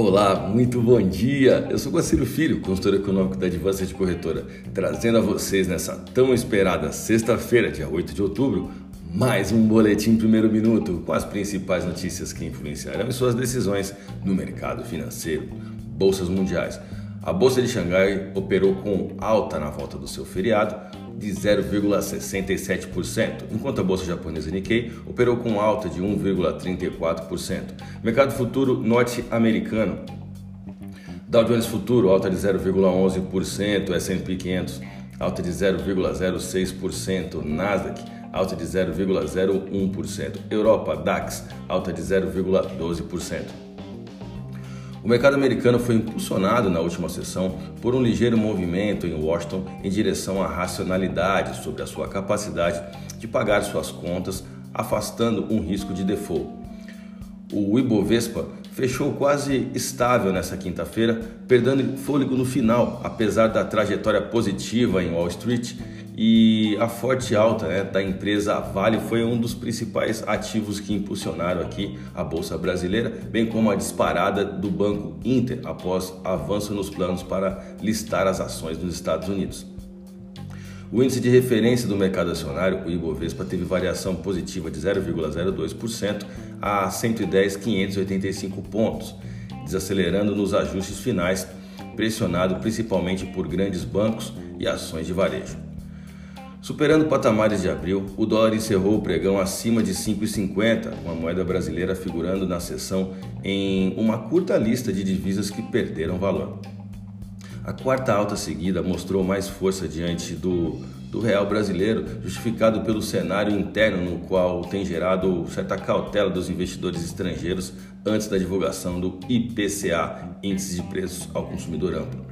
Olá, muito bom dia! Eu sou Guaciro Filho, consultor econômico da Advanced Corretora, trazendo a vocês nessa tão esperada sexta-feira, dia 8 de outubro, mais um boletim primeiro minuto com as principais notícias que influenciarão suas decisões no mercado financeiro. Bolsas mundiais. A Bolsa de Xangai operou com alta na volta do seu feriado, de 0,67%, enquanto a bolsa japonesa Nikkei operou com alta de 1,34%. Mercado futuro norte-americano. Dow Jones Futuro alta de 0,11%, S&P 500 alta de 0,06%, Nasdaq alta de 0,01%, Europa DAX alta de 0,12%. O mercado americano foi impulsionado na última sessão por um ligeiro movimento em Washington em direção à racionalidade sobre a sua capacidade de pagar suas contas, afastando um risco de default. O Ibovespa fechou quase estável nessa quinta-feira, perdendo fôlego no final, apesar da trajetória positiva em Wall Street e a forte alta né, da empresa Vale foi um dos principais ativos que impulsionaram aqui a Bolsa Brasileira, bem como a disparada do Banco Inter após avanço nos planos para listar as ações nos Estados Unidos. O índice de referência do mercado acionário, o Ibovespa, teve variação positiva de 0,02% a 110.585 pontos, desacelerando nos ajustes finais, pressionado principalmente por grandes bancos e ações de varejo. Superando patamares de abril, o dólar encerrou o pregão acima de 5,50, com a moeda brasileira figurando na sessão em uma curta lista de divisas que perderam valor. A quarta alta seguida mostrou mais força diante do, do real brasileiro, justificado pelo cenário interno no qual tem gerado certa cautela dos investidores estrangeiros antes da divulgação do IPCA, Índice de Preços ao Consumidor Amplo.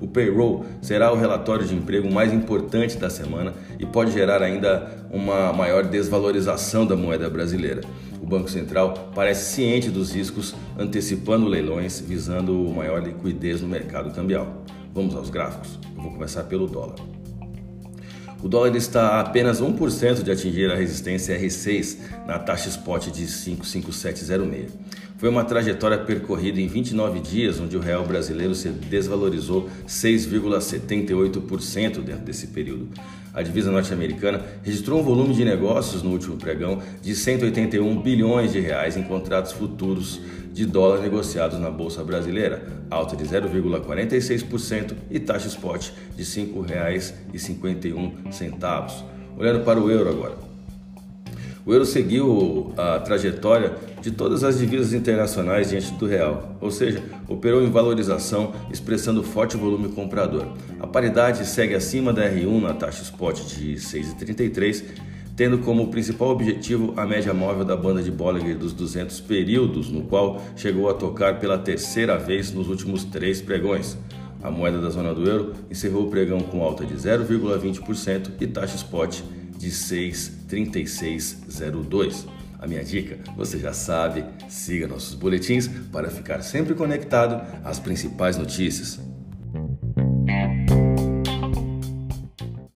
O payroll será o relatório de emprego mais importante da semana e pode gerar ainda uma maior desvalorização da moeda brasileira. O Banco Central parece ciente dos riscos, antecipando leilões visando maior liquidez no mercado cambial. Vamos aos gráficos. Eu vou começar pelo dólar. O dólar está a apenas 1% de atingir a resistência R6 na taxa spot de 55706. Foi uma trajetória percorrida em 29 dias, onde o real brasileiro se desvalorizou 6,78% dentro desse período. A divisa norte-americana registrou um volume de negócios no último pregão de 181 bilhões de reais em contratos futuros de dólar negociados na bolsa brasileira, alta de 0,46% e taxa spot de R$ 5,51. Olhando para o euro agora. O euro seguiu a trajetória de todas as divisas internacionais diante do real, ou seja, operou em valorização, expressando forte volume comprador. A paridade segue acima da R1 na taxa spot de 6,33, tendo como principal objetivo a média móvel da banda de Bollinger dos 200 períodos, no qual chegou a tocar pela terceira vez nos últimos três pregões. A moeda da zona do euro encerrou o pregão com alta de 0,20% e taxa spot de 63602. A minha dica, você já sabe, siga nossos boletins para ficar sempre conectado às principais notícias.